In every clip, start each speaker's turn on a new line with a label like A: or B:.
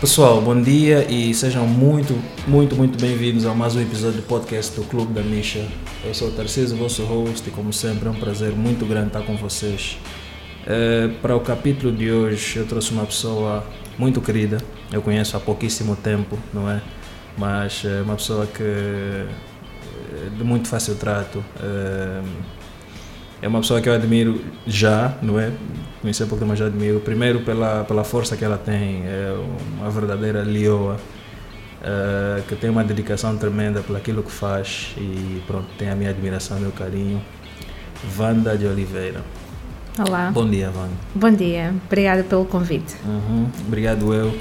A: Pessoal, bom dia e sejam muito, muito, muito bem-vindos a mais um episódio do podcast do Clube da Misha. Eu sou o Tarcísio, vosso host, e como sempre é um prazer muito grande estar com vocês. Uh, para o capítulo de hoje, eu trouxe uma pessoa muito querida, eu conheço há pouquíssimo tempo, não é? Mas é uma pessoa que é de muito fácil trato. Uh, é uma pessoa que eu admiro já, não é? Conheci há pouco, mas já admiro. Primeiro pela, pela força que ela tem, é uma verdadeira leoa, uh, que tem uma dedicação tremenda por aquilo que faz e pronto, tem a minha admiração e meu carinho. Vanda de Oliveira.
B: Olá.
A: Bom dia, Vanda.
B: Bom dia, obrigada pelo convite.
A: Uhum. Obrigado eu.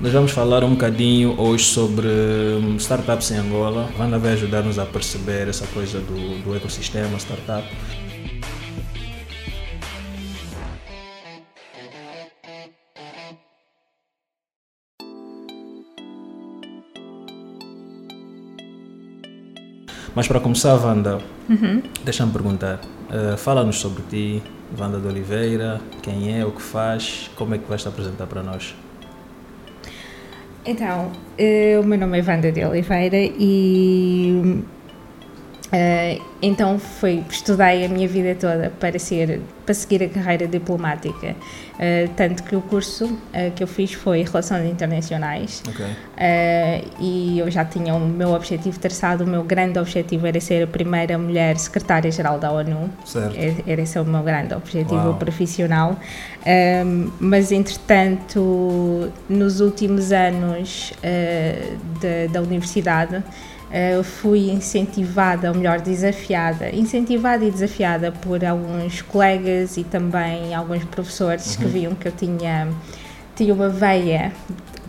A: Nós vamos falar um bocadinho hoje sobre hum, startups em Angola. Vanda vai ajudar-nos a perceber essa coisa do, do ecossistema startup. Mas para começar, Wanda, uhum. deixa-me perguntar. Uh, Fala-nos sobre ti, Wanda de Oliveira, quem é, o que faz, como é que vais te apresentar para nós?
B: Então, uh, o meu nome é Wanda de Oliveira e uh, então foi, estudei a minha vida toda para, ser, para seguir a carreira diplomática. Uh, tanto que o curso uh, que eu fiz foi Relações Internacionais.
A: Okay.
B: E eu já tinha o meu objetivo traçado. O meu grande objetivo era ser a primeira mulher secretária-geral da ONU.
A: Certo.
B: Era esse o meu grande objetivo Uau. profissional. Mas, entretanto, nos últimos anos da universidade, Uh, fui incentivada, ou melhor, desafiada, incentivada e desafiada por alguns colegas e também alguns professores uhum. que viam que eu tinha, tinha uma veia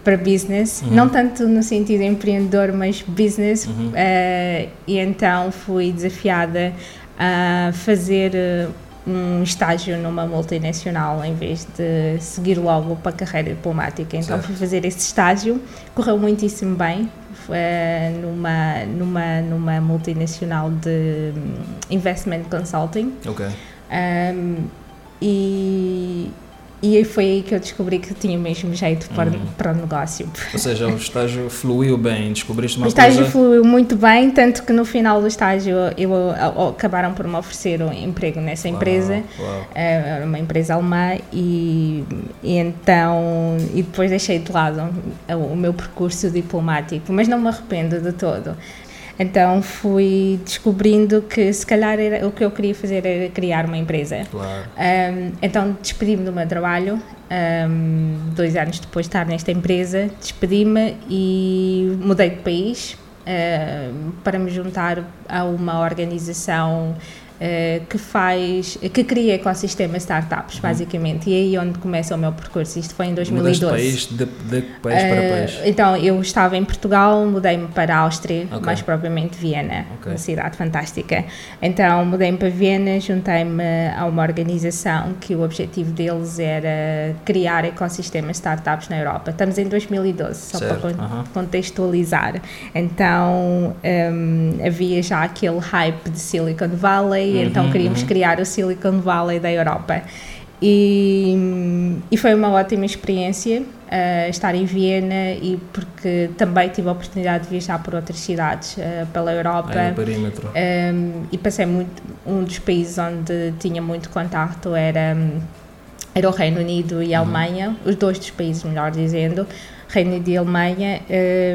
B: para business, uhum. não tanto no sentido empreendedor, mas business, uhum. uh, e então fui desafiada a fazer eh, um estágio numa multinacional em vez de seguir logo para a carreira diplomática. Então certo. fui fazer esse estágio, correu muitíssimo bem, uh, numa, numa, numa multinacional de hum, investment consulting.
A: Ok.
B: Um, e, e foi aí que eu descobri que tinha mesmo jeito para, uhum. para o negócio.
A: Ou seja, o estágio fluiu bem, descobriste uma
B: coisa... O estágio
A: coisa...
B: fluiu muito bem, tanto que no final do estágio eu, eu acabaram por me oferecer um emprego nessa empresa,
A: uau.
B: Eh, era uma empresa alemã, e, e, então... E depois deixei de lado o meu percurso diplomático, mas não me arrependo de todo. Então fui descobrindo que se calhar era, o que eu queria fazer era criar uma empresa.
A: Claro.
B: Um, então despedi-me do meu trabalho, um, dois anos depois de estar nesta empresa, despedi-me e mudei de país uh, para me juntar a uma organização eh, que faz, que cria ecossistemas startups, uhum. basicamente, e é aí onde começa o meu percurso. Isto foi em 2012.
A: Mudaste país de, de país para eh, país?
B: Então, eu estava em Portugal, mudei-me para a Áustria, okay. mais propriamente Viena, okay. uma cidade fantástica. Então, mudei-me para Viena, juntei-me a uma organização que o objetivo deles era criar ecossistemas startups na Europa. Estamos em 2012, só
A: certo.
B: para uhum. contextualizar. Então, um, havia já aquele hype de Silicon Valley, Valley, uhum, então queríamos uhum. criar o Silicon Valley da Europa. E, e foi uma ótima experiência uh, estar em Viena e porque também tive a oportunidade de viajar por outras cidades uh, pela Europa.
A: É, perímetro.
B: Um, e passei muito, um dos países onde tinha muito contato era, era o Reino Unido e a uhum. Alemanha, os dois dos países, melhor dizendo, Reino Unido e Alemanha.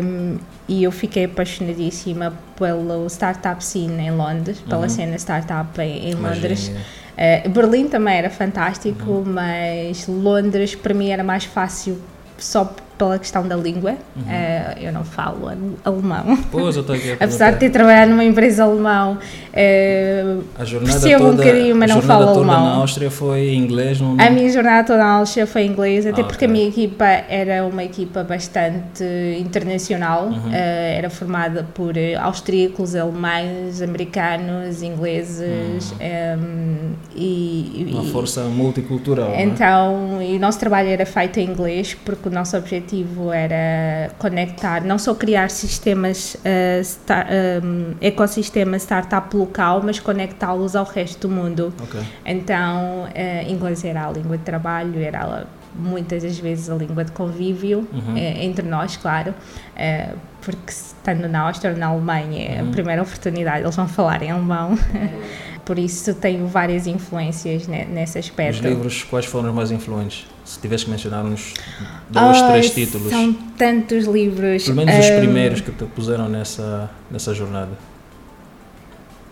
B: Um, e eu fiquei apaixonadíssima pelo startup scene em Londres, pela uhum. cena startup em, em Londres. Uh, Berlim também era fantástico, uhum. mas Londres para mim era mais fácil só pela questão da língua. Uhum. Uh, eu não falo alemão.
A: Pois, eu estou aqui a
B: Apesar de ter trabalhado numa empresa alemã, uh,
A: a jornada
B: percebo
A: toda,
B: um bocadinho, mas não falo
A: toda
B: alemão.
A: na Áustria foi inglês? Não...
B: A minha jornada toda na Áustria foi inglês, até
A: ah,
B: porque
A: okay.
B: a minha equipa era uma equipa bastante internacional,
A: uhum.
B: uh, era formada por austríacos, alemães, americanos, ingleses
A: uhum.
B: um, ehm, e,
A: Uma força multicultural.
B: É? Então, e o nosso trabalho era feito em inglês porque o nosso objetivo era conectar, não só criar sistemas, uh, star, um, ecossistema startup local, mas conectá-los ao resto do mundo.
A: Okay.
B: Então, uh, inglês era a língua de trabalho, era muitas das vezes a língua de convívio uhum. é, entre nós, claro, porque estando na Áustria ou na Alemanha é uhum. a primeira oportunidade, eles vão falar em alemão. Por isso tenho várias influências nesse aspecto.
A: Os livros, quais foram os mais influentes? Se tivesse que mencionar uns dois, oh, três títulos.
B: São tantos livros.
A: Pelo menos um, os primeiros que te puseram nessa, nessa jornada.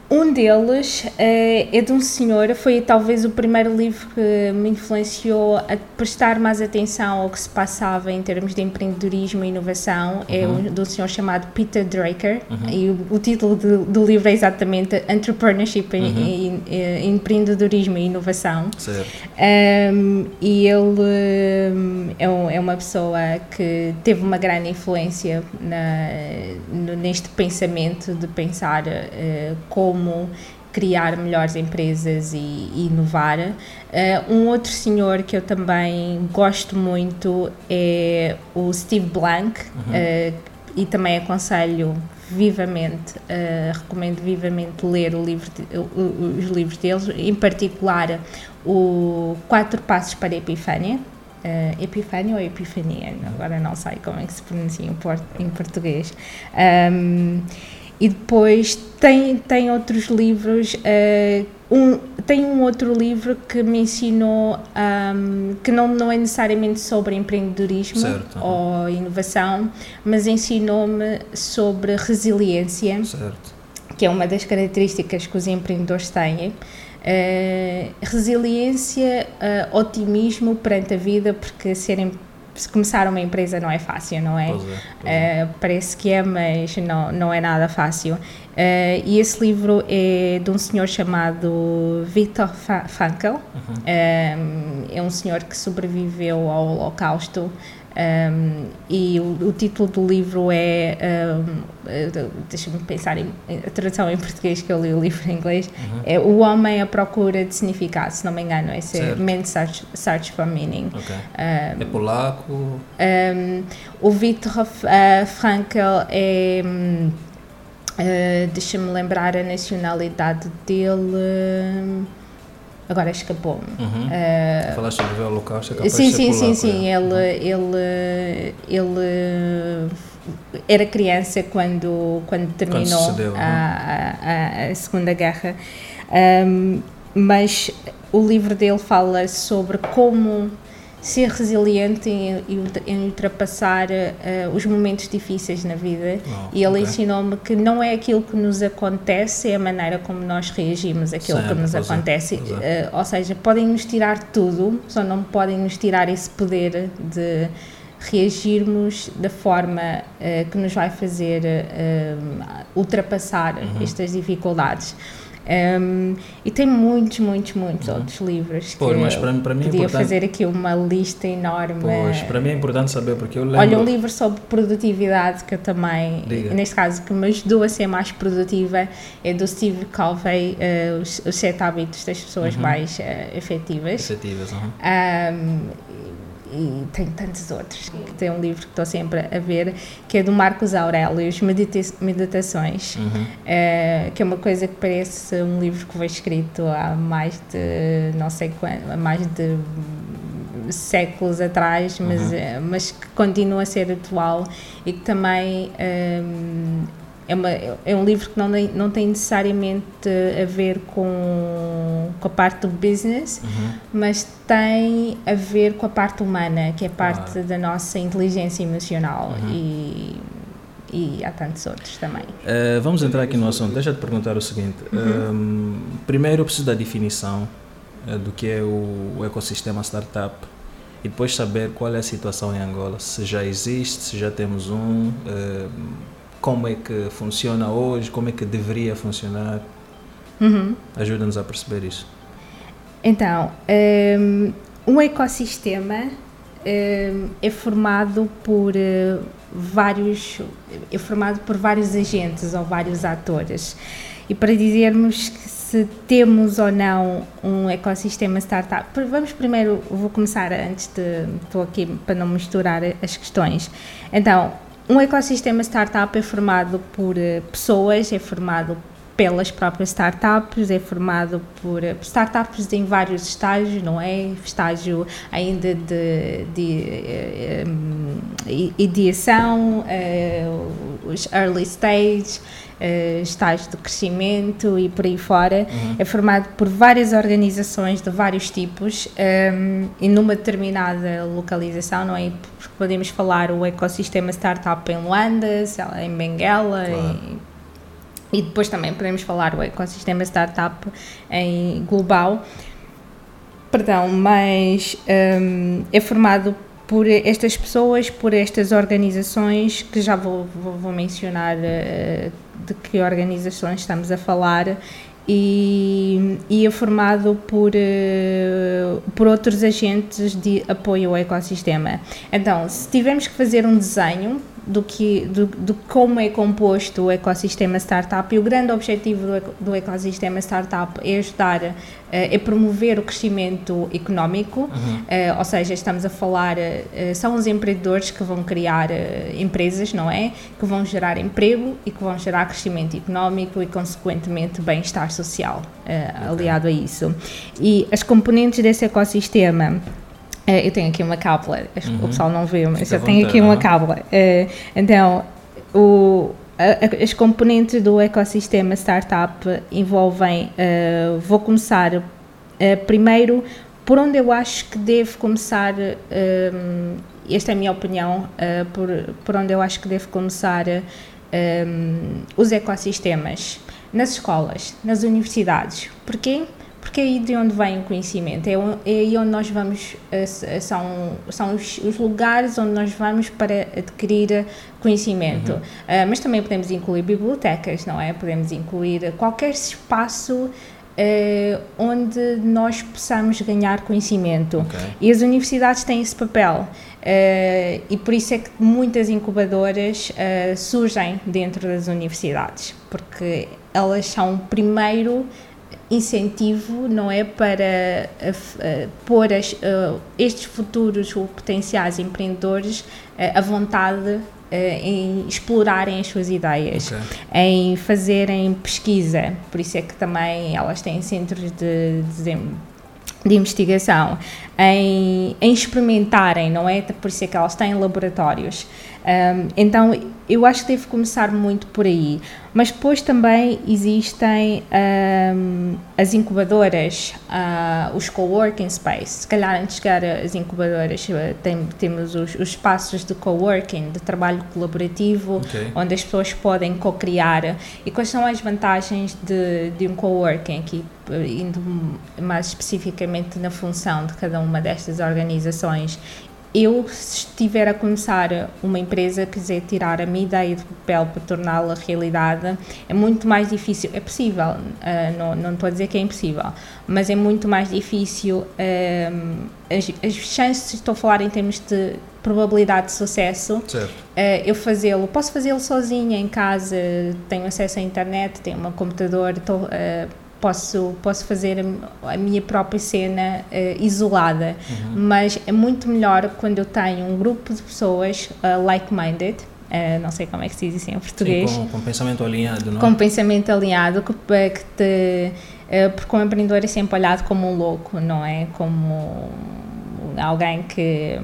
B: Um deles é, é de um senhor, foi talvez o primeiro livro que me influenciou a prestar mais atenção ao que se passava em termos de empreendedorismo e inovação. É uhum. É um, de um senhor chamado Peter Drucker uhum. e o, o título do, do, livro é exatamente Entrepreneurship uhum. e, e, Empreendedorismo e Inovação.
A: Certo.
B: Um, e ele um, é, um, é, uma pessoa que teve uma grande influência na, no, neste pensamento de pensar uh, como como criar melhores empresas e, e inovar. Uh, um outro senhor que eu também gosto muito é o Steve Blank uhum. uh, e também aconselho vivamente, uh, recomendo vivamente ler livro de, os livros deles, em particular o Quatro Passos para a Epifânia. Uh, ou Epifania? Agora não sei como é que se pronuncia em, port em português. Um, e depois tem, tem outros livros. Uh, um, tem um outro livro que me ensinou um, que não, não é necessariamente sobre empreendedorismo certo. ou inovação, mas ensinou-me sobre resiliência,
A: certo.
B: que é uma das características que os empreendedores têm. Uh, resiliência, uh, otimismo perante a vida, porque serem se começar uma empresa não é fácil, não é?
A: Pois é, pois é.
B: Uh, parece que é, mas não, não é nada fácil. Uh, e esse livro é de um senhor chamado Viktor Frankl. Uhum. Uh, é um senhor que sobreviveu ao Holocausto um, e o, o, título do livro é. Um, Deixa-me pensar em, a tradução em português, que eu li o livro em inglês. Uhum. É O Homem à Procura de Significado, se não me engano. É ser Man Search, Search for Meaning.
A: Okay. Um, é polaco?
B: o Viktor uh, Frankl é. Uh, Deixa-me lembrar a nacionalidade dele agora escapou-me.
A: Uhum. Uh, Falaste sobre o Holocausto, é
B: Sim, sim, sim, sim. Ele, uhum. ele, ele era criança quando, quando terminou
A: quando
B: a, a, a, Segunda Guerra, um, mas o livro dele fala sobre como ser resiliente em, em ultrapassar uh, os momentos difíceis na vida. Oh, e ele okay. ensinou-me que não é aquilo que nos acontece, é a maneira como nós reagimos àquilo que nos acontece. É, uh, ou seja, podem nos tirar tudo, só não podem nos tirar esse poder de reagirmos da forma uh, que nos vai fazer ultrapassar uhum. estas dificuldades. Um, e tem muitos, muitos, muitos uhum. outros livros
A: pois, que mas para, para mim é
B: podia fazer aqui uma lista enorme.
A: Pois, para mim é importante saber porque eu lembro...
B: Olha, um livro sobre produtividade que eu também,
A: Diga.
B: neste caso, que me ajudou a ser mais produtiva é do Steve Covey, uh, os, os Sete Hábitos das Pessoas uhum. Mais uh, Efetivas.
A: Efetivas, uhum.
B: um, e tem tantos outros. Que tem um livro que estou sempre a ver, que é do Marcos Aurelius, Medita Meditações,
A: uhum.
B: é, que é uma coisa que parece um livro que foi escrito há mais de, não sei quando, há mais de séculos atrás, mas, uhum. Eh, mas que continua a ser atual e que também um, é, uma, é um livro que não, não tem necessariamente a ver com, com a parte do business,
A: uhum.
B: mas tem a ver com a parte humana, que é parte da nossa inteligência emocional uhum. e, e há tantos outros também.
A: Uh, vamos entrar aqui no assunto. Deixa-te perguntar o seguinte. Uhum. Um, ehm, primeiro eu preciso da definição uh, do que é o, o ecossistema startup e depois saber qual é a situação em Angola, se já existe, se já temos um, uh, como é que funciona hoje, como é que deveria funcionar.
B: Uhum.
A: Ajuda-nos a perceber isso.
B: Então, um, um ecossistema um, é formado por uh, vários é formado por vários agentes ou vários atores. E para dizermos se temos ou não um ecossistema startup, vamos primeiro, vou começar antes de, estou aqui para não misturar as questões. Então, um ecossistema startup é formado por uh, pessoas, é formado pelas próprias startups, é formado por, por startups em vários estágios, não é? Estágio ainda de, de, de ideação, os early stage, estágios de crescimento e por aí fora. Uhum. É formado por várias organizações de vários tipos um, ehm, e numa determinada localização, não é? Podemos falar o ecossistema startup em Luanda, em Benguela, claro. e, e depois também podemos falar o ecossistema startup em global. Perdão, mas um, é formado por estas pessoas, por estas organizações, que já vou, vou, vou mencionar uh, de que organizações estamos a falar, e, e é formado por, uh, por outros agentes de apoio ao ecossistema. Então, se tivermos que fazer um desenho do que do, do, como é composto o ecossistema startup e o grande objetivo do, do ecossistema startup é ajudar uh, é promover o crescimento económico uhum. uh, ou seja estamos a falar uh, são os empreendedores que vão criar empresas não é que vão gerar emprego e que vão gerar crescimento económico e consequentemente bem-estar social okay. aliado a isso e as componentes desse ecossistema eu tenho aqui uma cábula, uhum. o pessoal não vê, mas Fica eu tenho aqui uma cábula. É, então, o, a, as componentes do ecossistema startup envolvem, uh, vou começar uh, primeiro por onde eu acho que devo começar, um, esta é a minha opinião, por, por onde eu acho que devo começar os ecossistemas, nas escolas, nas universidades. Porquê? Porque é aí de onde vem o conhecimento, é, é aí onde nós vamos, eh, eh, são, são os, os, lugares onde nós vamos para adquirir conhecimento. Uhum. Uh, mas também podemos incluir bibliotecas, não é? Podemos incluir qualquer espaço uh, onde nós possamos ganhar conhecimento. Okay. E as universidades têm esse papel. Uh, e por isso é que muitas incubadoras surgem dentro das universidades, porque elas são primeiro incentivo, não é, para uh, pôr as, uh, estes futuros ou potenciais empreendedores à vontade em explorarem as suas ideias, okay. em fazerem pesquisa. Por isso é que também elas têm centros de, de, de investigação, em, em, experimentarem, não é? Por isso é que elas têm laboratórios. Um, então, eu acho que devo começar muito por aí. Mas depois também existem um, as incubadoras, uh, os coworking space. Se calhar antes de chegar às incubadoras, tem, temos os, os, espaços de coworking, de trabalho colaborativo, okay. onde as pessoas podem co-criar. E quais são as vantagens de, de um coworking? Aqui, indo mais especificamente na função de cada uma destas organizações eu, se estiver a começar uma empresa, quiser tirar a minha ideia de papel para torná-la realidade, é muito mais difícil. É possível, uh, não, não estou a dizer que é impossível, mas é muito mais difícil. Uh, as, as chances, estou a falar em termos de probabilidade de sucesso, uh, eu fazê-lo. Posso fazê-lo sozinha em casa, tenho acesso à internet, tenho um computador, estou posso, posso fazer a, minha própria cena uh, isolada, uhum. mas é muito melhor quando eu tenho um grupo de pessoas uh, like-minded, uh, não sei como é que se diz assim em português.
A: Sim, com, com pensamento alinhado, não
B: é? Com pensamento alinhado, que, que te, porque um empreendedor é sempre olhado como um louco, não é? Como alguém que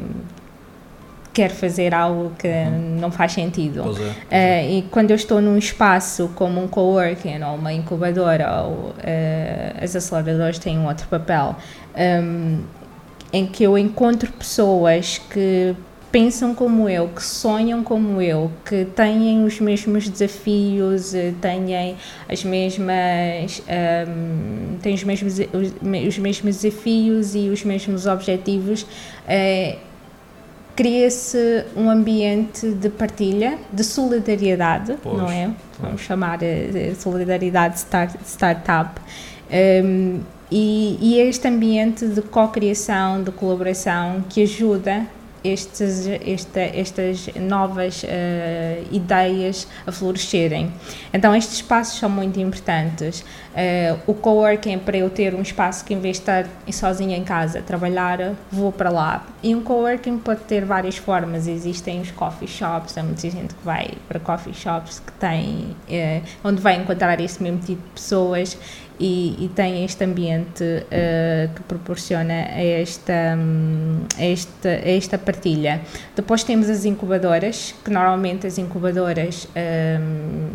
B: quer fazer algo que uhum. não faz sentido. Pois é, pois é. Uh, e quando eu estou num espaço como um coworking ou uma incubadora, ou uh, as aceleradoras têm um outro papel, um, ehm, em que eu encontro pessoas que pensam como eu, que sonham como eu, que têm os mesmos desafios, eh, têm as mesmas, um, ehm, têm os mesmos, os, os, mesmos desafios e os mesmos objetivos. Uh, cria-se um ambiente de partilha, de solidariedade, pois, não é? Vamos chamar de solidariedade start, startup. Um, e, e este ambiente de co-criação, de colaboração que ajuda estes, esta, estas novas uh, ideias a florescerem. Então, estes espaços são muito importantes. Uh, o coworking, para eu ter um espaço que, em vez de estar sozinha em casa trabalhar, vou para lá. E um coworking pode ter várias formas. Existem os coffee shops, há muita gente que vai para coffee shops que tem, uh, onde vai encontrar esse mesmo tipo de pessoas e, e tem este ambiente uh, que proporciona esta, um, esta, esta partilha. Depois temos as incubadoras, que normalmente as incubadoras, uh,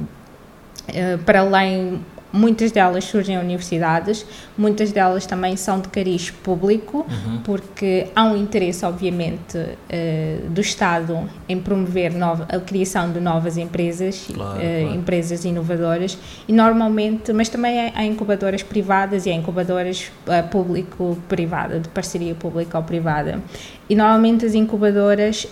B: para além Muitas delas surgem em universidades, muitas delas também são de cariz público, uhum. porque há um interesse, obviamente, uh, do Estado em promover nova, a criação de novas empresas, claro, uh, claro. empresas inovadoras, e normalmente, mas também há incubadoras privadas e há incubadoras uh, público-privada, de parceria pública ou privada. E normalmente as incubadoras,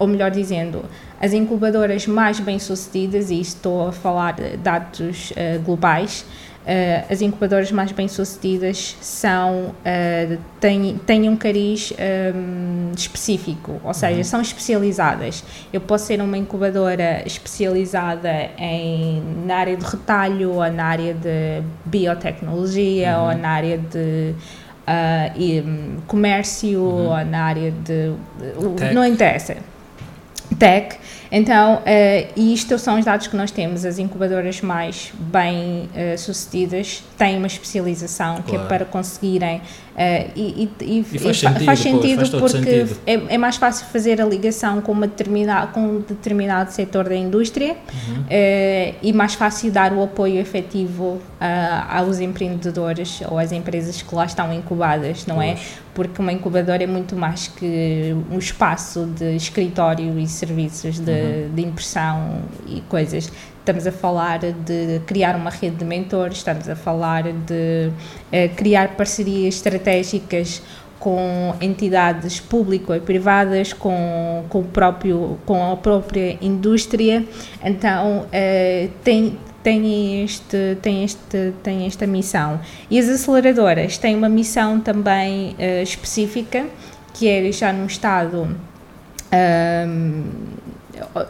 B: ou melhor dizendo, as incubadoras mais bem-sucedidas, e estou a falar de dados uh, globais, uh, as incubadoras mais bem-sucedidas são, uh, têm, têm um cariz um, específico, ou seja, uhum. são especializadas. Eu posso ser uma incubadora especializada em, na área de retalho, ou na área de biotecnologia, uhum. ou na área de Uh, e, um, comércio uhum. ou na área de. Não interessa. Tech. Então, uh, isto são os dados que nós temos. As incubadoras mais bem uh, sucedidas têm uma especialização claro. que é para conseguirem Uh, e, e,
A: e, faz sentido, faz sentido faz
B: porque
A: sentido.
B: É, é, mais fácil fazer a ligação com, uma determinada, com um determinado setor da indústria uhum. uh, e mais fácil dar o apoio efetivo uh, aos empreendedores ou às empresas que lá estão incubadas, não é? pois. é? Porque uma incubadora é muito mais que um espaço de escritório e serviços de, uhum. de impressão e coisas estamos a falar de criar uma rede de mentores, estamos a falar de uh, criar parcerias estratégicas com entidades públicas e privadas, com, com, o próprio, com a própria indústria. Então, uh, tem, tem, este, tem, este, tem esta missão. E as aceleradoras têm uma missão também uh, específica, que é já num estado. Um,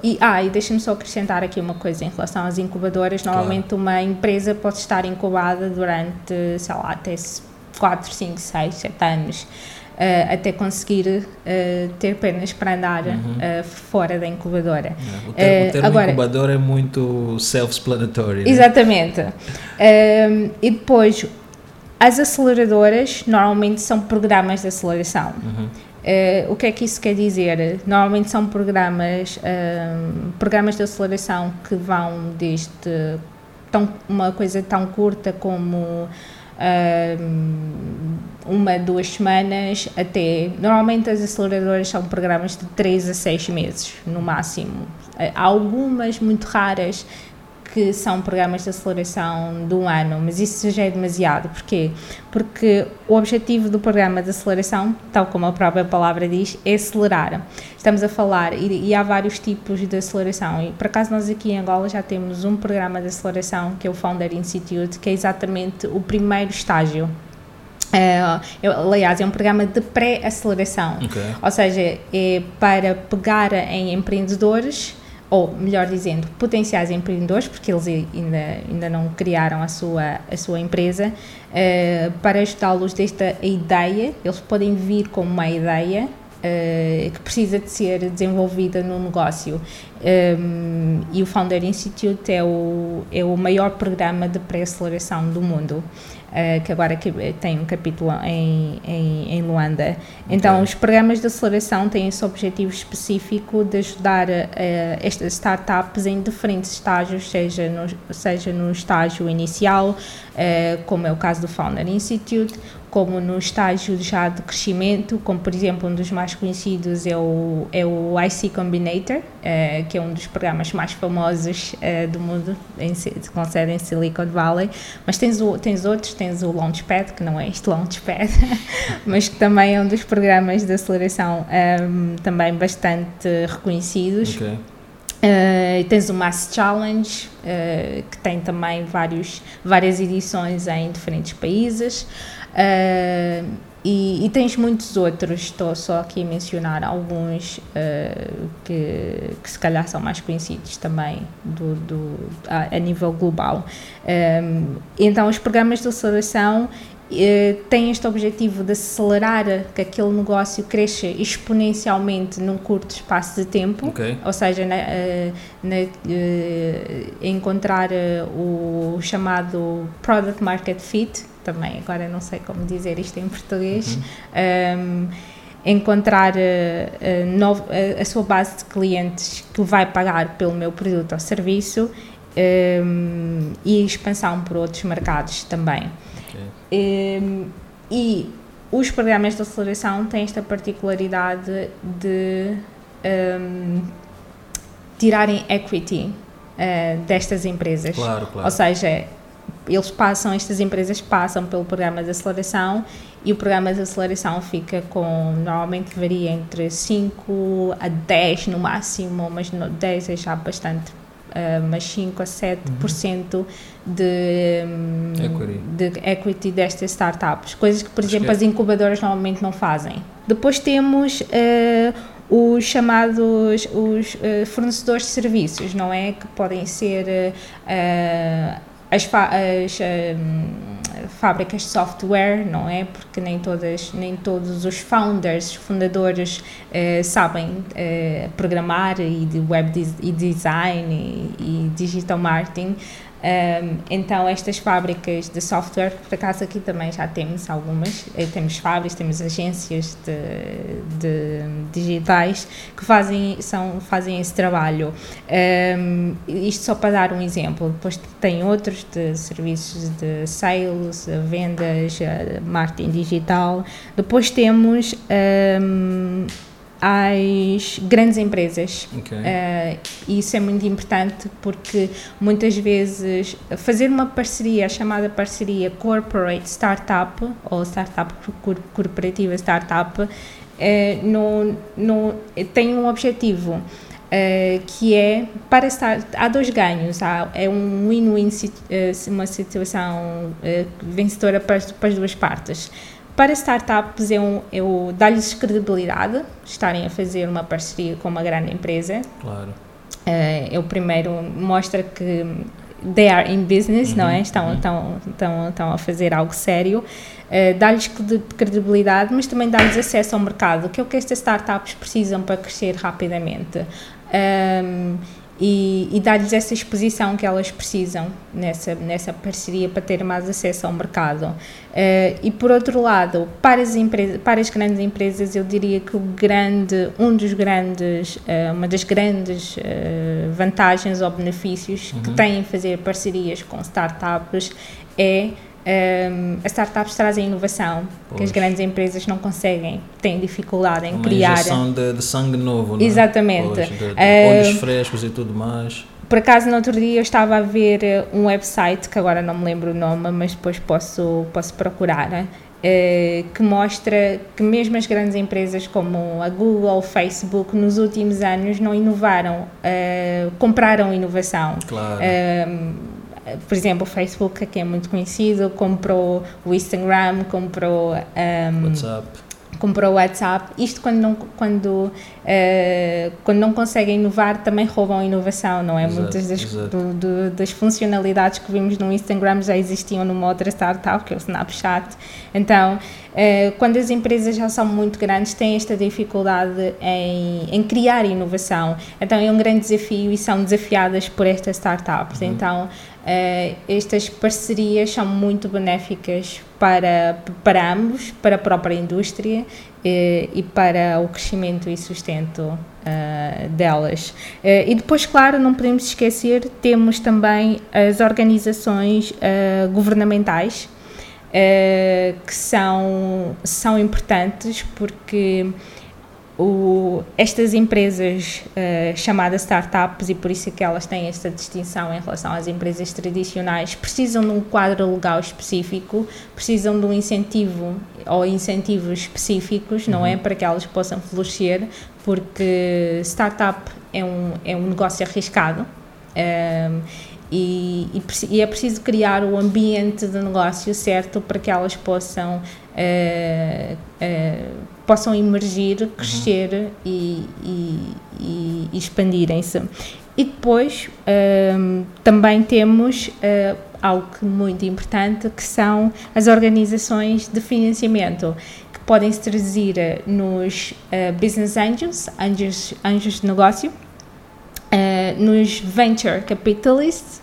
B: e, ah, e deixa-me só acrescentar aqui uma coisa em relação às incubadoras. Normalmente claro. uma empresa pode estar incubada durante, sei lá, até 4, 5, 6, 7 anos. Uh, até conseguir uh, ter pernas para andar uhum. uh, fora da incubadora.
A: É, o termo, o termo agora, incubadora é muito self-explanatory.
B: Né? Exatamente. e depois, as aceleradoras normalmente são programas de aceleração. Uhum. Uh, o que é que isso quer dizer? Normalmente são programas, uh, programas de aceleração que vão desde tão, uma coisa tão curta como uh, uma, duas semanas até. Normalmente as aceleradoras são programas de 3 a 6 meses, no máximo. Há algumas muito raras que são programas de aceleração de um ano, mas isso já é demasiado. Porquê? Porque o objetivo do programa de aceleração, tal como a própria palavra diz, é acelerar. Estamos a falar, e, e há vários tipos de aceleração, e por acaso nós aqui em Angola já temos um programa de aceleração que é o Founder Institute, que é exatamente o primeiro estágio Uh, eu, aliás, é um programa de pré-aceleração, okay. ou seja, é para pegar em empreendedores ou melhor dizendo, potenciais empreendedores, porque eles ainda, ainda não criaram a sua, a sua empresa, uh, para ajudá-los desta ideia, eles podem vir com uma ideia uh, que precisa de ser desenvolvida no negócio. Um, e o Founder Institute é o, é o maior programa de pré-aceleração do mundo. Uh, que agora tem um capítulo em, em, em Luanda. Então, okay. os programas de aceleração têm esse objetivo específico de ajudar uh, estas startups em diferentes estágios, seja no, seja no estágio inicial, uh, como é o caso do Founder Institute, como no estágio já de crescimento, como por exemplo um dos mais conhecidos é o, é o IC Combinator, uh, que é um dos programas mais famosos uh, do mundo, em, com sede em Silicon Valley, mas tens, o, tens outros, tens o Launchpad, que não é este Launchpad, mas que também é um dos programas de aceleração um, também bastante reconhecidos. Okay. Uh, tens o Mass Challenge, uh, que tem também vários, várias edições em diferentes países. Uh, e, e, tens muitos outros, estou só aqui a mencionar alguns uh, que, que se calhar são mais conhecidos também do, do a, a, nível global. Um, então, os programas de aceleração eh, tem este objetivo de acelerar que aquele negócio cresça exponencialmente num curto espaço de tempo,
A: okay.
B: ou seja, na, eh, na, eh, encontrar o chamado Product Market Fit, também agora não sei como dizer isto em português, uhum. um, encontrar novo, a, sua base de clientes que vai pagar pelo meu produto ou serviço um, e expansão por outros mercados também. Um, e os programas de aceleração têm esta particularidade de um, tirarem equity destas empresas.
A: Claro, claro.
B: Ou seja, eles passam, estas empresas passam pelo programa de aceleração e o programa de aceleração fica com, normalmente varia entre 5 a 10 no máximo, mas 10 é já bastante uh, mas 5 a 7% uhum. de,
A: um, equity.
B: de equity destas startups, coisas que, por Acho exemplo, que é. as incubadoras normalmente não fazem. Depois temos uh, os chamados os uh, fornecedores de serviços, não é? Que podem ser uh, as, as fábricas de software, não é? Porque nem todas, nem todos os founders, fundadores eh, sabem eh, programar e de web e design e, e digital marketing. Um, então, estas fábricas de software, por acaso aqui também já temos algumas, eh, temos fábricas, temos agências de, de digitais que fazem, são, fazem esse trabalho. Um, isto só para dar um exemplo. Depois tem outros de serviços de sales, vendas, eh, marketing digital. Depois temos. Um, às grandes empresas.
A: Okay.
B: Uh, isso é muito importante porque muitas vezes fazer uma parceria, chamada parceria corporate startup ou startup corporativa startup, uh, tem um objetivo. Uh, que é para estar há dois ganhos há, é um win-win uma situação vencedora para, para as duas partes para startups, eu, eu dar-lhes credibilidade, estarem a fazer uma parceria com uma grande empresa.
A: Claro.
B: Uh, eu primeiro mostra que they are in business, uhum, não é? Estão, uhum. estão, estão, estão a fazer algo sério. Uh, dar-lhes credibilidade, mas também dar-lhes acesso ao mercado, que é o que estas startups precisam para crescer rapidamente. Um, e, e dar-lhes essa exposição que elas precisam nessa, nessa parceria para ter mais acesso ao mercado. Uh, e por outro lado, para as, empresas, para as grandes empresas, eu diria que o grande, um dos grandes, uh, uma das grandes uh, vantagens ou benefícios uhum. que têm fazer parcerias com startups é um, as startups trazem inovação pois. que as grandes empresas não conseguem, têm dificuldade em
A: Uma
B: criar.
A: Uma de, de sangue novo, não
B: é? Exatamente. Pois, de,
A: de olhos frescos e tudo mais.
B: Por acaso, no outro dia eu estava a ver eh, um website, que agora não me lembro o nome, mas depois posso, posso procurar, uh, que mostra que mesmo as grandes empresas como a Google, Facebook, nos últimos anos não inovaram, uh, compraram inovação.
A: Claro
B: por exemplo, o Facebook, que é muito conhecido, comprou o Instagram, comprou um,
A: WhatsApp.
B: Comprou o WhatsApp. Isto quando não, quando, uh, quando não conseguem inovar, também roubam a inovação, não é?
A: Exato,
B: Muitas das, do, do, das funcionalidades que vimos no Instagram já existiam numa outra startup, que é o Snapchat. Então, uh, quando as empresas já são muito grandes, têm esta dificuldade em, em criar inovação. Então, é um grande desafio e são desafiadas por estas startups. Uhum. Então, Uh, estas parcerias são muito benéficas para, para ambos, para a própria indústria uh, e para o crescimento e sustento uh, delas. e depois, claro, não podemos esquecer, temos também as organizações governamentais que são, são importantes porque o, estas empresas uh, chamadas startups, e por isso é que elas têm esta distinção em relação às empresas tradicionais, precisam de um quadro legal específico, precisam de um incentivo ou incentivos específicos, não é? uhum. é? Para que elas possam florescer, porque startup é um, é um negócio arriscado. Um, ehm, e, e, e, é preciso criar o ambiente de negócio certo para que elas possam, uh, uh, possam emergir, uhum. crescer uhum. e, e, expandirem-se. E depois uh, também temos algo muito importante que são as organizações de financiamento que podem se traduzir nos business angels, anjos, anjos de negócio, Uh, nos venture capitalists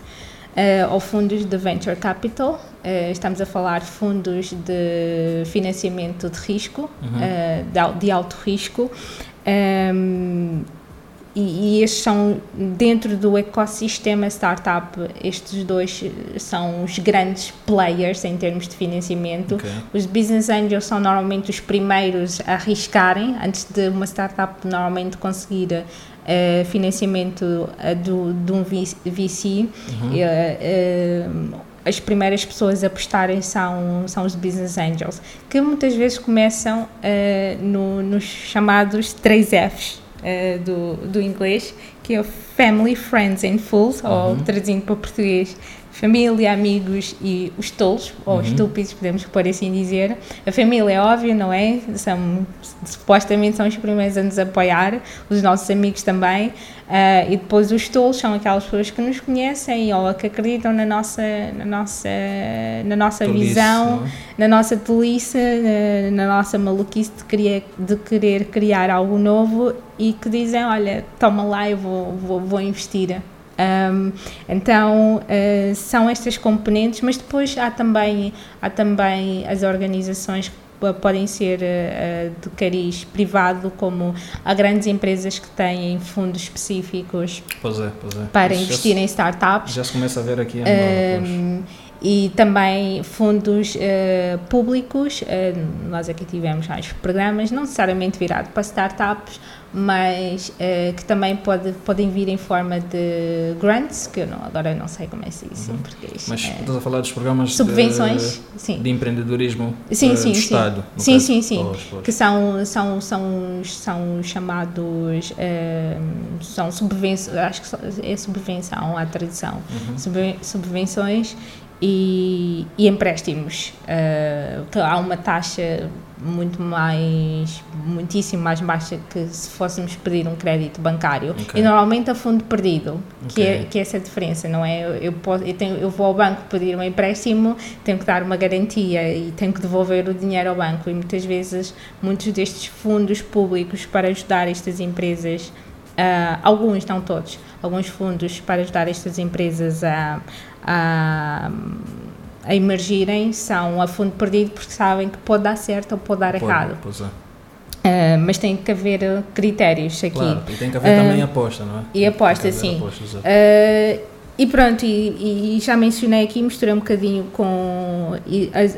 B: uh, ou fundos de venture capital, uh, estamos a falar fundos de financiamento de risco, uhum. de, de, alto risco, um, e, e estes são, dentro do ecossistema startup, estes dois são os grandes players em termos de financiamento. Okay. Os business angels são normalmente os primeiros a arriscarem, antes de uma startup normalmente conseguir uh, financiamento uh, do, de um VC. Uhum. Uh, as primeiras pessoas a prestarem são, são os business angels, que muitas vezes começam no, nos chamados 3 Fs do, do inglês, que é Family, Friends and Fools, uhum. ou traduzindo para português, família, amigos e os tolos, ou uhum. estúpidos, podemos por assim dizer. A família é óbvio, não é? São, supostamente são os primeiros a nos apoiar, os nossos amigos também. Uh, e depois os tolos são aquelas pessoas que nos conhecem ou que acreditam na nossa, na nossa, na nossa tolice, visão, é? na nossa tolice, na, na, nossa maluquice de querer, de querer criar algo novo e que dizem, olha, toma lá, eu vou, vou, vou investir. Um, então uh, são estas componentes, mas depois há também, há também as organizações que podem ser uh, de cariz privado, como há grandes empresas que têm fundos específicos
A: pois é, pois é.
B: para investir se, em startups.
A: Já se começa a ver aqui. Um,
B: e também fundos uh, públicos. Uh, nós aqui tivemos vários programas, não necessariamente virados para startups, mas uh, que também pode, podem vir em forma de grants, que eu não, agora não sei como é que diz uhum. em português.
A: Mas é, estás a falar dos programas
B: subvenções,
A: de,
B: sim.
A: de empreendedorismo
B: sim,
A: uh,
B: sim,
A: do
B: sim.
A: Estado?
B: Sim, sim, sim, pois, pois. que são, são, são, são chamados, uh, são subvenções, acho que é subvenção a tradução, uhum. subvenções e, e empréstimos. Uh, há uma taxa muito mais, muitíssimo mais baixa que se fôssemos pedir um crédito bancário. Okay. E normalmente a fundo perdido, que, é, okay. é, que é essa diferença, não é? Eu, eu, posso, eu, tenho, eu vou ao banco pedir um empréstimo, tenho que dar uma garantia e tenho que devolver o dinheiro ao banco. E muitas vezes, muitos destes fundos públicos para ajudar estas empresas, uh, alguns, não todos, alguns fundos para ajudar estas empresas a a, a emergirem são a fundo perdido porque sabem que pode dar certo ou pode dar pode, errado. Pois é. Uh, mas tem que haver critérios aqui.
A: Claro, e tem que haver uh, também aposta, não é?
B: E aposta, sim. Aposta, uh, e pronto, e, e, já mencionei aqui, misturei um bocadinho com as,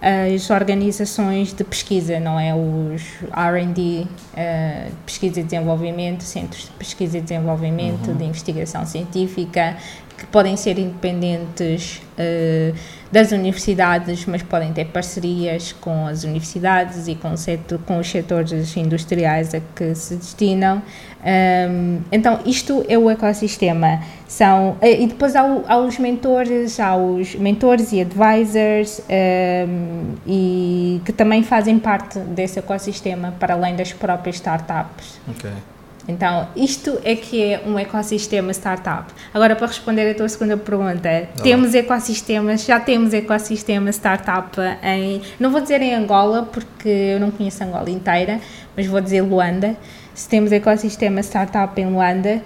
B: as organizações de pesquisa, não é? Os RD, uh, pesquisa e desenvolvimento, centros de pesquisa e desenvolvimento, uhum. de investigação científica, que podem ser independentes uh, das universidades, mas podem ter parcerias com as universidades e com, setor, com os setores industriais a que se destinam. Um, então, isto é o ecossistema. São, eh, e depois há, há os mentores, há os mentores e advisors, um, e que também fazem parte desse ecossistema, para além das próprias startups.
A: Okay.
B: Então, isto é que é um ecossistema startup. Agora, para responder a tua segunda pergunta, temos ecossistemas, já temos ecossistema startup em, não vou dizer em Angola, porque eu não conheço Angola inteira, mas vou dizer Luanda. Se temos ecossistema startup em Luanda,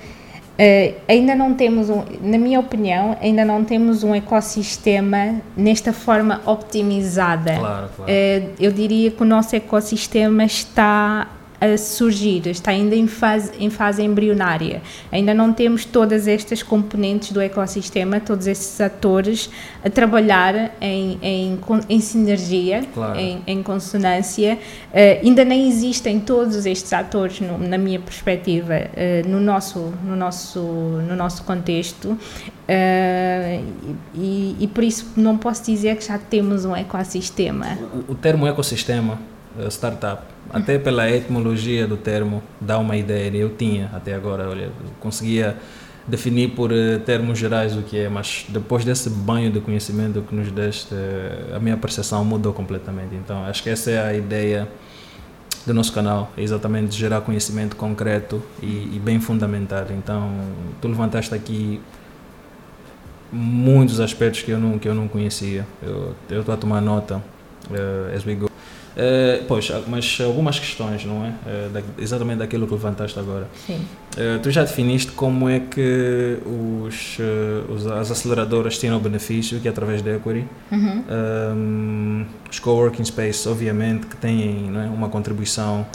B: Uh, ainda não temos, um, na minha opinião, ainda não temos um ecossistema nesta forma optimizada.
A: Claro, claro. Uh,
B: eu diria que o nosso ecossistema está a surgir, está ainda em fase, em fase embrionária. Ainda não temos todas estas componentes do ecossistema, todos esses atores a trabalhar em, em, em sinergia, claro. em, em, consonância. Uh, ainda nem existem todos estes atores, no, na minha perspectiva, uh, no, nosso, no, nosso, no nosso contexto. Uh, e, e, por isso não posso dizer que já temos um ecossistema.
A: O, o termo ecossistema, startup, até pela etimologia do termo, dá uma ideia. Eu tinha até agora, olha, conseguia definir por uh, termos gerais o que é, mas depois desse banho de conhecimento que nos deste, uh, a minha percepção mudou completamente. Então, acho que essa é a ideia do nosso canal, é exatamente gerar conhecimento concreto e, e bem fundamentado. Então, tu levantaste aqui muitos aspectos que eu não, que eu não conhecia. Eu estou a tomar nota uh, as we go. Uh, pois, mas algumas questões, não é? Da, exatamente daquilo que levantaste agora.
B: Sim.
A: Uh, tu já definiste como é que os, os, as aceleradoras têm o benefício, que é através da Equity.
B: Uhum.
A: Um, os coworking space, obviamente, que têm é? uma contribuição.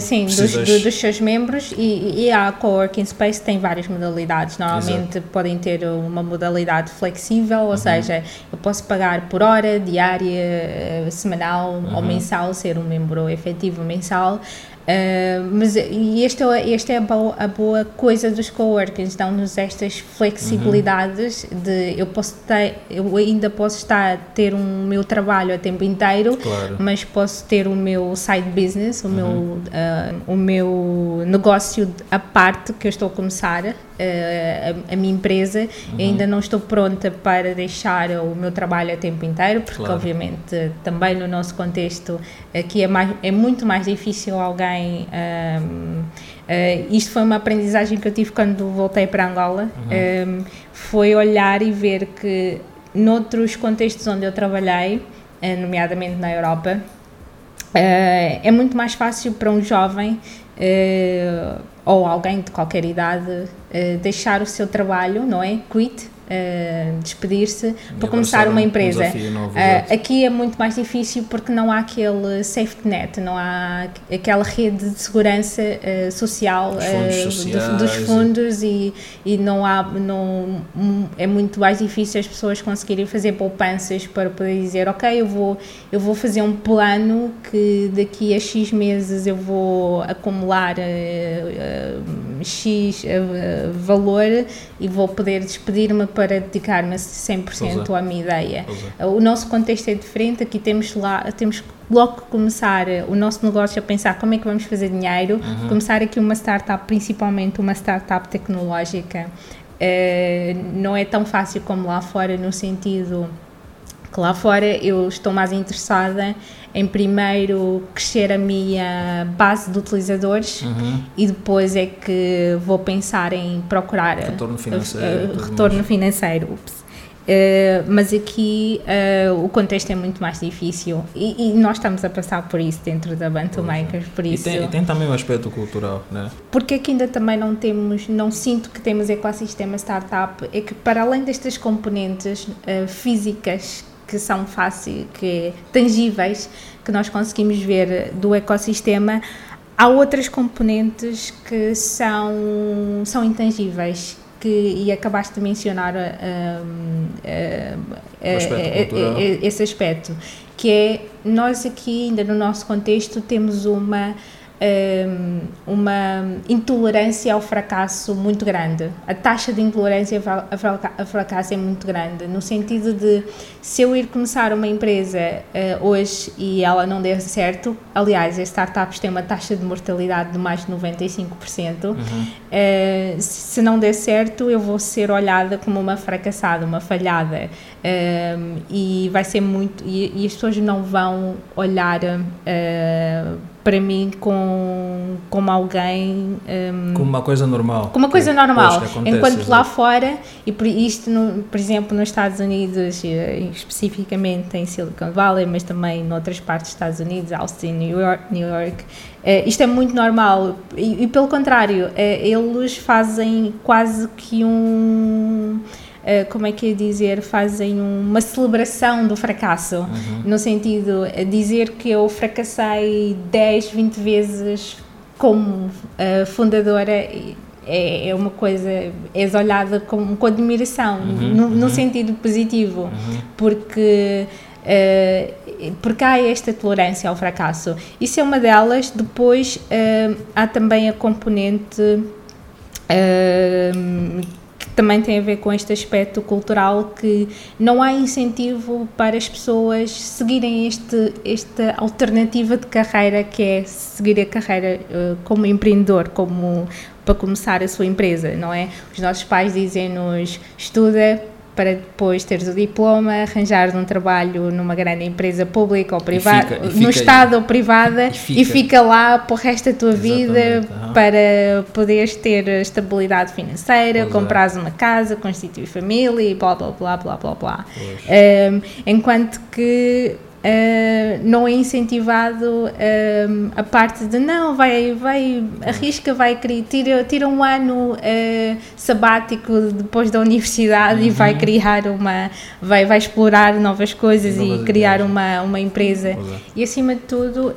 B: sim, precisas... dos, dos, seus membros e, e a coworking space tem várias modalidades. Normalmente Exato. podem ter uma modalidade flexível, ou uhum. seja, eu posso pagar por hora, diária, semanal uhum. ou mensal, ser um membro efetivo mensal. Uh, mas e esta, é, esta é a boa, a boa coisa dos coworkings, dão-nos estas flexibilidades uhum. de eu posso ter, eu ainda posso estar ter um meu trabalho a tempo inteiro,
A: claro.
B: mas posso ter o meu side business, o, uhum. meu, uh, o meu negócio à parte que eu estou a começar a, a, minha empresa, uhum. ainda não estou pronta para deixar o meu trabalho a tempo inteiro, porque claro. obviamente também no nosso contexto aqui é, mais, é muito mais difícil alguém. Um, Uh, isto foi uma aprendizagem que eu tive quando voltei para Angola. Uhum. Um, foi olhar e ver que noutros contextos onde eu trabalhei, uh, nomeadamente na Europa, uh, é muito mais fácil para um jovem ou alguém de qualquer idade uh, deixar o seu trabalho, não é? Quit, uh, despedir-se para começar uma empresa.
A: Um novo,
B: uh, aqui é muito mais difícil porque não há aquele safety net, não há aquela rede de segurança uh, social
A: fundos
B: dos, dos fundos e, e não há não é muito mais difícil as pessoas conseguirem fazer poupanças para poder dizer ok eu vou eu vou fazer um plano que daqui a x meses eu vou acumular x valor e vou poder despedir-me para dedicar-me 100% à minha ideia. O nosso contexto é diferente, aqui temos lá, temos logo começar o nosso negócio a pensar como é que vamos fazer dinheiro, uhum. começar aqui uma startup, principalmente uma startup tecnológica, uh, não é tão fácil como lá fora no sentido que lá fora eu estou mais interessada em primeiro crescer a minha base de utilizadores
A: uhum.
B: e depois é que vou pensar em procurar
A: retorno financeiro.
B: Uh, retorno financeiro. Ups. Uh, mas aqui uh, o contexto é muito mais difícil e, e, nós estamos a passar por isso dentro da Bantu Makers, por isso...
A: E tem, e tem, também o aspecto cultural, né?
B: Porque aqui ainda também não temos, não sinto que temos ecossistema startup, é que para além destas componentes uh, físicas que são fáceis, que tangíveis, que nós conseguimos ver do ecossistema, há outras componentes que são, são intangíveis. Que, e acabaste de mencionar um,
A: aspecto
B: esse aspecto, que é nós aqui, ainda no nosso contexto, temos uma uma intolerância ao fracasso muito grande. A taxa de intolerância ao fracasso é muito grande, no sentido de se eu ir começar uma empresa uh, hoje e ela não der certo, aliás, as startups têm uma taxa de mortalidade de mais de 95%, uhum. uh, se não der certo, eu vou ser olhada como uma fracassada, uma falhada. e vai ser muito. E, e, as pessoas não vão olhar. Para mim com, como alguém. Um,
A: como uma coisa normal.
B: Como uma coisa normal. Enquanto lá fora, e por isto, no, por exemplo, nos Estados Unidos, eh, especificamente em Silicon Valley, mas também em outras partes dos Estados Unidos, Austin, New York, New York uh, isto é muito normal. E, e pelo contrário, uh, eles fazem quase que um como é que é dizer, fazem uma celebração do fracasso, uhum. no sentido de dizer que eu fracassei 10, 20 vezes como uh, fundadora é, é uma coisa, és olhada com, com admiração, uhum, no, no uhum. sentido positivo, uhum. porque, uh, porque há esta tolerância ao fracasso. Isso é uma delas. Depois uh, há também a componente uh, também tem a ver com este aspecto cultural que não há incentivo para as pessoas seguirem este, esta alternativa de carreira que é seguir a carreira uh, como empreendedor, como para começar a sua empresa, não é? Os nossos pais dizem-nos estuda para depois teres o diploma, arranjar um trabalho numa grande empresa pública ou privada, no Estado ou privada, e fica. e fica, lá para o resto da tua Exatamente. vida para poderes ter estabilidade financeira, pois comprares é. uma casa, constituir família e blá blá blá blá blá blá. Um, enquanto que Uh, não é incentivado uh, a parte de não, vai, vai arrisca, vai tira, tira um ano uh, sabático depois da universidade uhum. e vai uhum. criar uma, vai, vai explorar novas coisas novas e criar uma, uma empresa. É. E acima de tudo,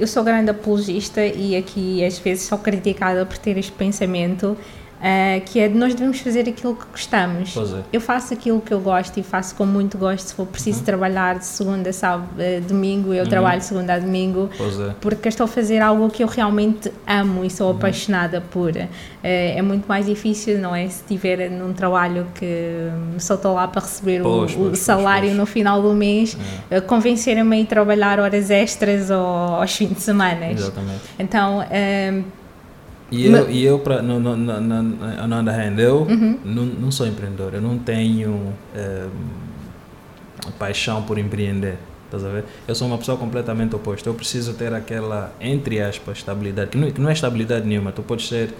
B: eu sou grande apologista e aqui às vezes sou criticada por ter este pensamento Uh, que é de nós devemos fazer aquilo que gostamos. É. Eu faço aquilo que eu gosto e faço com muito gosto. Se for preciso uhum. trabalhar de segunda a sábado, uh, domingo, eu uhum. trabalho segunda a domingo, é. porque estou a fazer algo que eu realmente amo e sou uhum. apaixonada por. Uh, é muito mais difícil, não é? Se estiver num trabalho que só estou lá para receber pois, o, pois, o, salário pois, no final do mês, é. convencerem-me a ir trabalhar horas extras ou aos fins de semana. Exatamente. Então
A: e eu, e eu pra, no, no, no, no, other hand, eu uhum. não, não sou empreendedor, eu não tenho é, paixão por empreender. Estás a ver? Eu sou uma pessoa completamente oposta. Eu preciso ter aquela, entre aspas, estabilidade, que não, que não é estabilidade nenhuma. Tu podes ser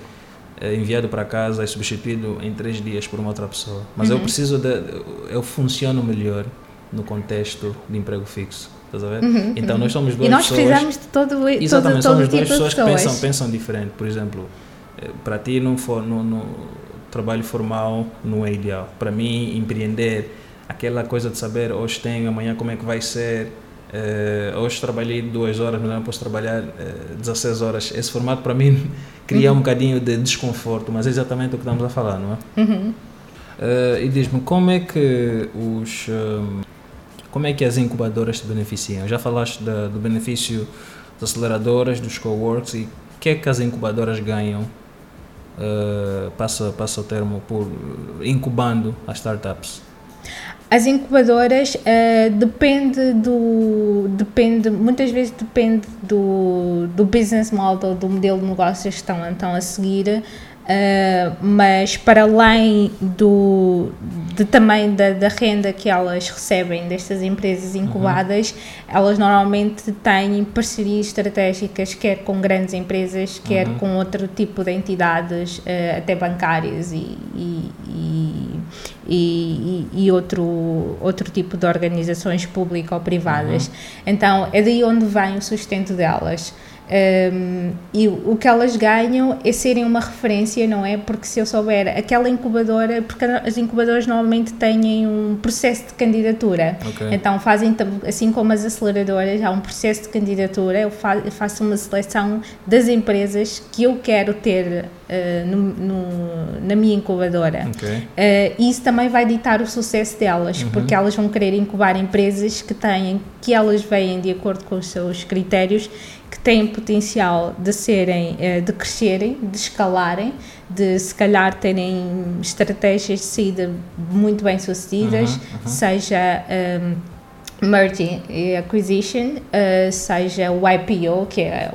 A: é, enviado para casa e substituído em três dias por uma outra pessoa. Mas uhum. eu preciso de. Eu funciono melhor no contexto de emprego fixo. Estás a ver? Uhum,
B: então uhum. nós somos duas pessoas. E nós precisamos de todo
A: Exatamente,
B: todo,
A: somos
B: todo
A: duas
B: tipo
A: pessoas, que pensam, pensam diferente. Por exemplo, eh, para ti não for no, no trabalho formal não é ideal. Para mim empreender aquela coisa de saber hoje tenho, amanhã como é que vai ser. Uh, hoje trabalhei duas horas, mas não posso trabalhar uh, eh, 16 horas. Esse formato para mim cria uhum. um bocadinho de desconforto, mas é exatamente o que estamos a falar, não é? Uhum. Uh, e diz-me como é que os um, como é que as incubadoras te beneficiam? Já falaste do benefício das aceleradoras, dos coworks e o que é que as incubadoras ganham? Uh, passa, passa o termo por incubando as startups.
B: As incubadoras uh, depende do depende muitas vezes depende do, do business model do modelo de negócios que estão então a seguir Uh, mas para além do de também da, da, renda que elas recebem destas empresas incubadas, uhum. elas normalmente têm parcerias estratégicas, quer com grandes empresas, quer uhum. com outro tipo de entidades, uh, até bancárias e, e, e, e, e outro, outro tipo de organizações públicas ou privadas. Uhum. Então é daí onde vem o sustento delas. Um, e o que elas ganham é serem uma referência, não é? Porque se eu souber aquela incubadora, porque as incubadoras normalmente têm um processo de candidatura, okay. então fazem, assim como as aceleradoras, há um processo de candidatura. Eu, faço uma seleção das empresas que eu quero ter uh, no, no, na minha incubadora. Okay. Uh, isso também vai ditar o sucesso delas, uhum. porque elas vão querer incubar empresas que têm, que elas veem de acordo com os seus critérios que têm potencial de serem, eh, de crescerem, de escalarem, de se calhar terem estratégias de saída muito bem sucedidas, uhum, uhum. seja um, merging e acquisition, uh, seja o IPO, que é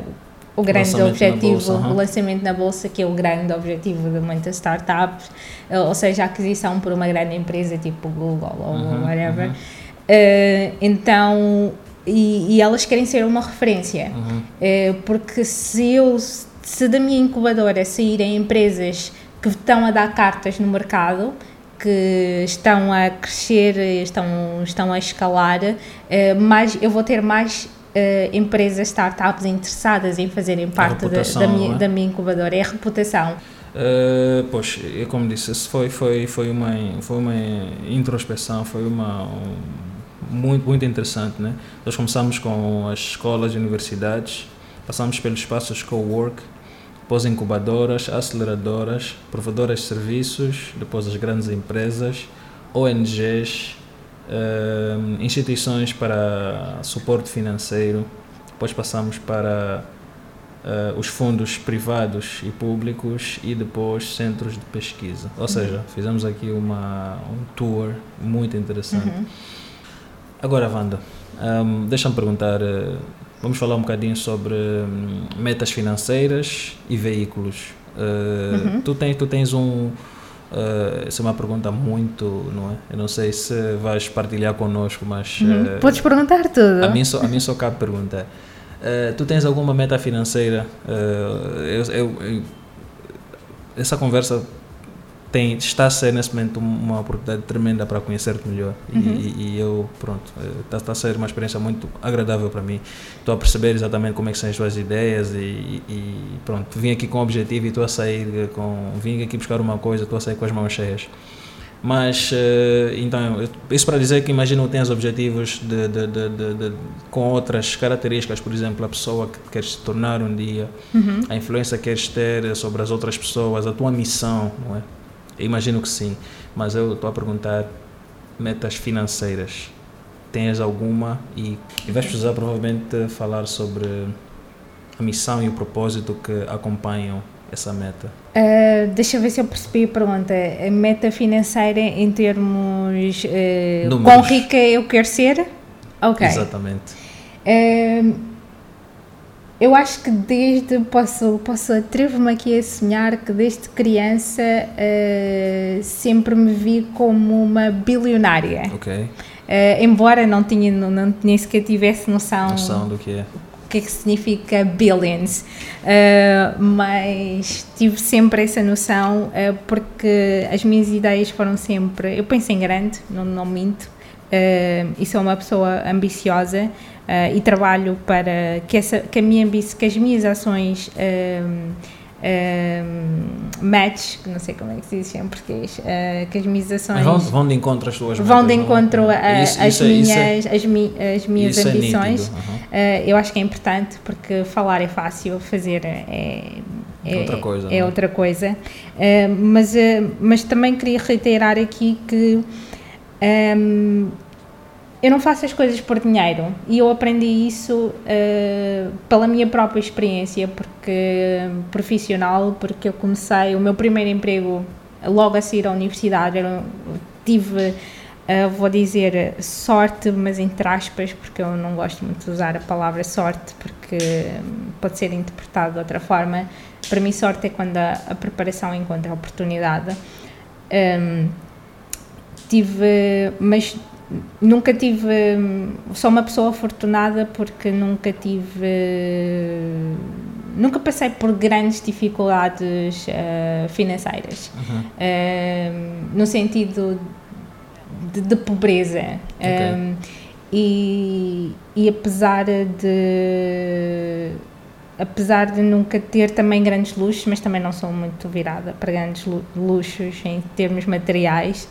B: o grande lançamento objetivo, bolsa, uhum. o lançamento na bolsa, que é o grande objetivo de muitas startups, uh, ou seja, a aquisição por uma grande empresa tipo Google ou uhum, whatever. Uh, então, e, e, elas querem ser uma referência. Uhum. É, porque se eu, se da minha incubadora saírem empresas que estão a dar cartas no mercado, que estão a crescer, estão, estão a escalar, é, mais, eu vou ter mais Uh, empresas, startups interessadas em fazerem parte da, da, minha, é? da minha incubadora, é a reputação.
A: Uh, pois, como disse, foi, foi, foi, uma, foi uma introspeção, foi uma, um, muito, muito interessante. Né? Nós começamos com as escolas e universidades, passamos pelos espaços co-work, depois incubadoras, aceleradoras, provedoras de serviços, depois as grandes empresas, ONGs, eh, instituições para suporte financeiro, depois passamos para uh, os fundos privados e públicos e depois centros de pesquisa. Ou seja, uhum. fizemos aqui uma, um tour muito interessante. Uhum. Agora, Wanda, um, deixa-me perguntar, uh, vamos falar um bocadinho sobre um, metas financeiras e veículos. Uh, uhum. tu, tens, tu tens um. Uh, essa é uma pergunta muito, não é? Eu não sei se vais partilhar connosco, mas.
B: Uhum. Uh, Podes perguntar tudo.
A: A mim só, a mim só cabe perguntar. Uh, tu tens alguma meta financeira? Eu, eu, eu, essa conversa tem, está a ser nesse momento uma oportunidade tremenda para conhecer-te melhor uhum. e, e, eu pronto está, está, a ser uma experiência muito agradável para mim estou a perceber exatamente como é que são as tuas ideias e, e pronto vim aqui com o objetivo e estou a sair com vim aqui buscar uma coisa estou a sair com as mãos cheias mas uh, então isso para dizer que imagina que tens objetivos de, de, de, de, com outras características por exemplo a pessoa que queres se tornar um dia uhum. a influência que queres ter sobre as outras pessoas a tua missão não é eu imagino que sim, mas eu estou a perguntar metas financeiras. Tens alguma? E, e vais precisar provavelmente falar sobre a missão e o propósito que acompanham essa meta?
B: Uh, deixa eu ver se eu percebi a pergunta. A meta financeira em termos uh, quão rica eu quero ser?
A: Ok. Exatamente.
B: Uh, eu acho que desde, posso, posso atrevo-me aqui a sonhar que desde criança uh, sempre me vi como uma bilionária.
A: Ok.
B: Uh, embora não tinha, não, não, nem sequer tivesse noção,
A: noção do que é.
B: O que é que significa billions, uh, mas tive sempre essa noção porque as minhas ideias foram sempre. Eu penso em grande, não, não minto, e sou uma pessoa ambiciosa, uh, e trabalho para que, essa, que, a minha, que as minhas ações um, um, match, que não sei como é que se diz em português, uh, que as minhas ações
A: vão, vão de encontro às suas
B: vão de encontro a, isso, às, isso, minhas, isso é, as, mi, as minhas é ambições. É uhum. uh, eu acho que é importante porque falar é fácil, fazer é,
A: é outra coisa.
B: É, é outra coisa. Uh, mas, mas também queria reiterar aqui que um, eu não faço as coisas por dinheiro e eu aprendi isso uh, pela minha própria experiência, porque profissional, porque eu comecei o meu primeiro emprego logo a sair à universidade, eu tive, uh, vou dizer sorte, mas entre aspas, porque eu não gosto muito de usar a palavra sorte, porque pode ser interpretado de outra forma. Para mim, sorte é quando a, a preparação encontra a oportunidade. Um, ehm, tive, mas nunca tive. Sou uma pessoa afortunada porque nunca tive. Nunca passei por grandes dificuldades uh, financeiras, uhum. uh, no sentido de, de pobreza. Okay. Um, e, e apesar de apesar de nunca ter também grandes luxos, mas também não sou muito virada para grandes luxos em termos materiais,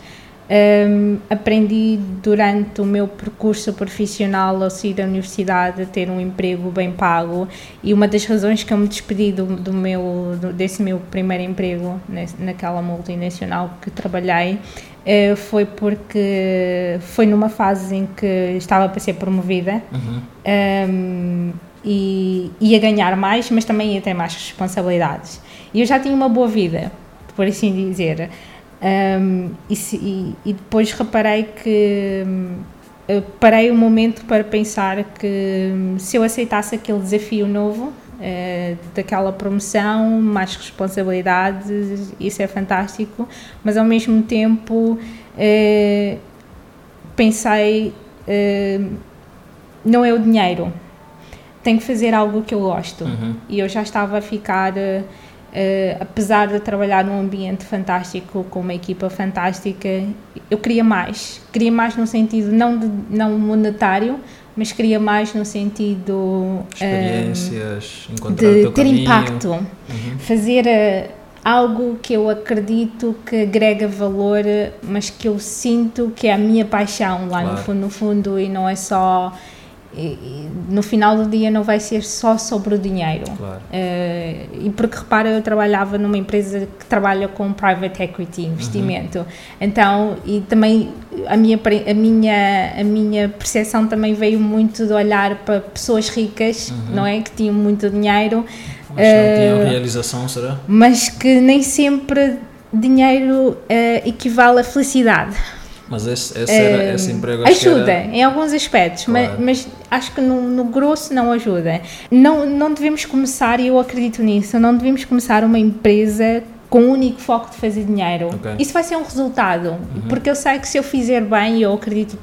B: um, aprendi durante o meu percurso profissional ao sair da universidade a ter um emprego bem pago e uma das razões que eu me despedi do, do meu, do, desse meu primeiro emprego naquela multinacional que trabalhei uh, foi porque foi numa fase em que estava para ser promovida uhum. um, e ia ganhar mais, mas também ia ter mais responsabilidades. E eu já tinha uma boa vida, por assim dizer. Um, e, e, e, depois reparei que um, parei um momento para pensar que um, se eu aceitasse aquele desafio novo uh, daquela promoção, mais responsabilidades, isso é fantástico, mas ao mesmo tempo uh, pensei uh, não é o dinheiro, tenho que fazer algo que eu gosto uhum. e eu já estava a ficar Uh, apesar de trabalhar num ambiente fantástico, com uma equipa fantástica, eu queria mais. Queria mais no sentido não, de, não monetário, mas queria mais no sentido
A: experiências,
B: um, de ter caminho. impacto, uhum. fazer uh, algo que eu acredito que agrega valor, mas que eu sinto que é a minha paixão lá claro. no fundo, no fundo e não é só e, no final do dia não vai ser só sobre o dinheiro. Claro. Uh, e porque repara, eu trabalhava numa empresa que trabalha com private equity, investimento. Uhum. Então, e também a minha, a, minha, a minha percepção também veio muito de olhar para pessoas ricas, uhum. não é? Que tinham muito dinheiro.
A: Mas não tinham uh, realização, será?
B: Mas que nem sempre dinheiro uh, equivale a felicidade.
A: Mas esse, esse, era, um, esse emprego
B: ajuda
A: era...
B: em alguns aspectos, claro. mas, mas, acho que no, no, grosso não ajuda. Não, não devemos começar, e eu acredito nisso, não devemos começar uma empresa com o único foco de fazer dinheiro. Okay. Isso vai ser um resultado, uhum. porque eu sei que se eu fizer bem, e eu acredito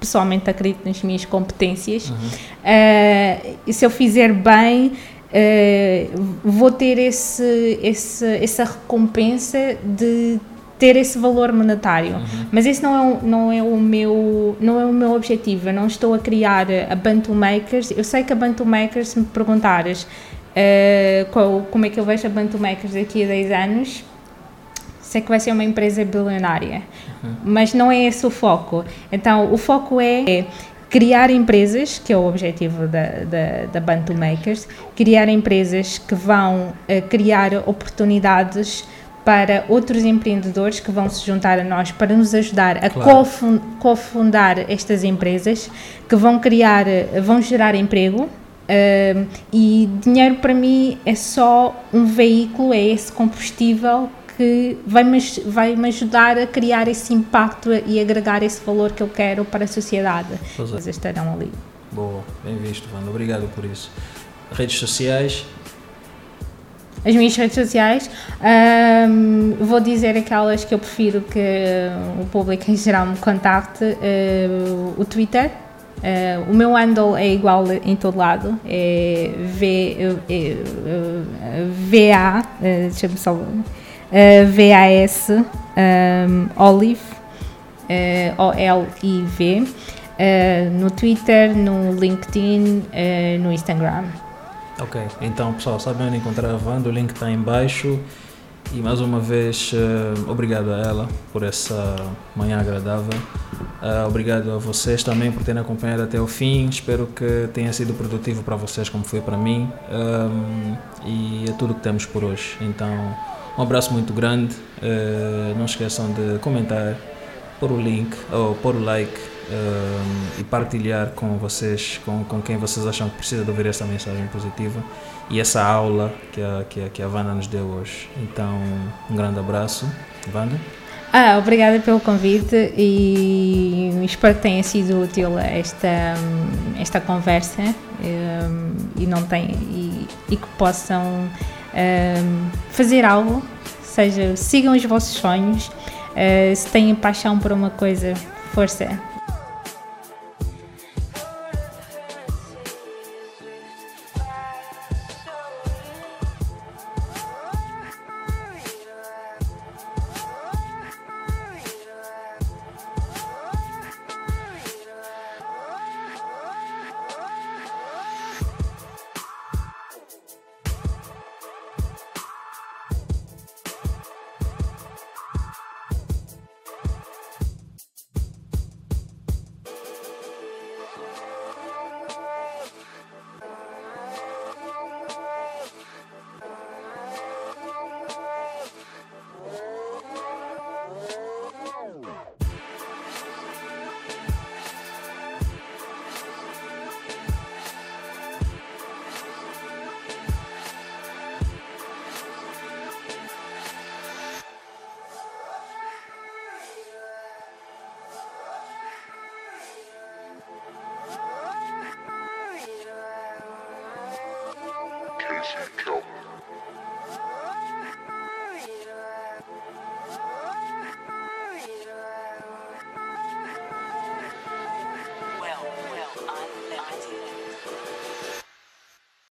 B: pessoalmente acredito nas minhas competências, uhum. uh, e se eu fizer bem, uh, vou ter esse, esse, essa recompensa de ter esse valor monetário. Uhum. Mas esse não é, o, não, é o meu, não é o meu objetivo. Eu não estou a criar a Bantu Makers. Eu sei que a Bantu Makers, se me perguntares uh, qual, como é que eu vejo a Bantu Makers daqui a 10 anos, sei que vai ser uma empresa bilionária. Uhum. Mas não é esse o foco. Então, o foco é criar empresas, que é o objetivo da, da, da Bantu Makers, criar empresas que vão uh, criar oportunidades para outros empreendedores que vão se juntar a nós para nos ajudar a claro. cofundar estas empresas que vão criar, vão gerar emprego uh, e dinheiro para mim é só um veículo, é esse combustível que vai me, vai me ajudar a criar esse impacto e agregar esse valor que eu quero para a sociedade. Pois é. estarão ali.
A: Boa, bem visto, Wanda. Obrigado por isso. Redes sociais,
B: as minhas redes sociais. Um, vou dizer aquelas que eu prefiro que o público em geral me contacte. Uh, o Twitter. Uh, o meu handle é igual em todo lado. É v, é, VA, uh, deixa-me só. VAS um, Olive. O-L-I-V. no Twitter, no LinkedIn, no Instagram.
A: Ok, então pessoal, sabem onde encontrar a Wanda, o link está em baixo. E mais uma vez, uh, obrigado a ela por essa manhã agradável. Uh, obrigado a vocês também por terem acompanhado até o fim. Espero que tenha sido produtivo para vocês, como foi para mim. Um, e é tudo que temos por hoje. Então, um abraço muito grande. Não esqueçam de comentar, pôr o link ou pôr o like e partilhar com vocês, com, com quem vocês acham que precisa de ouvir essa mensagem positiva e essa aula que a, que a, que a nos deu hoje. Então, um grande abraço. Wanda?
B: Ah, obrigada pelo convite e espero que tenha sido útil esta, esta conversa e, não tem, e, e que possam um, fazer algo, seja, sigam os vossos sonhos, uh, se têm paixão por uma coisa, força,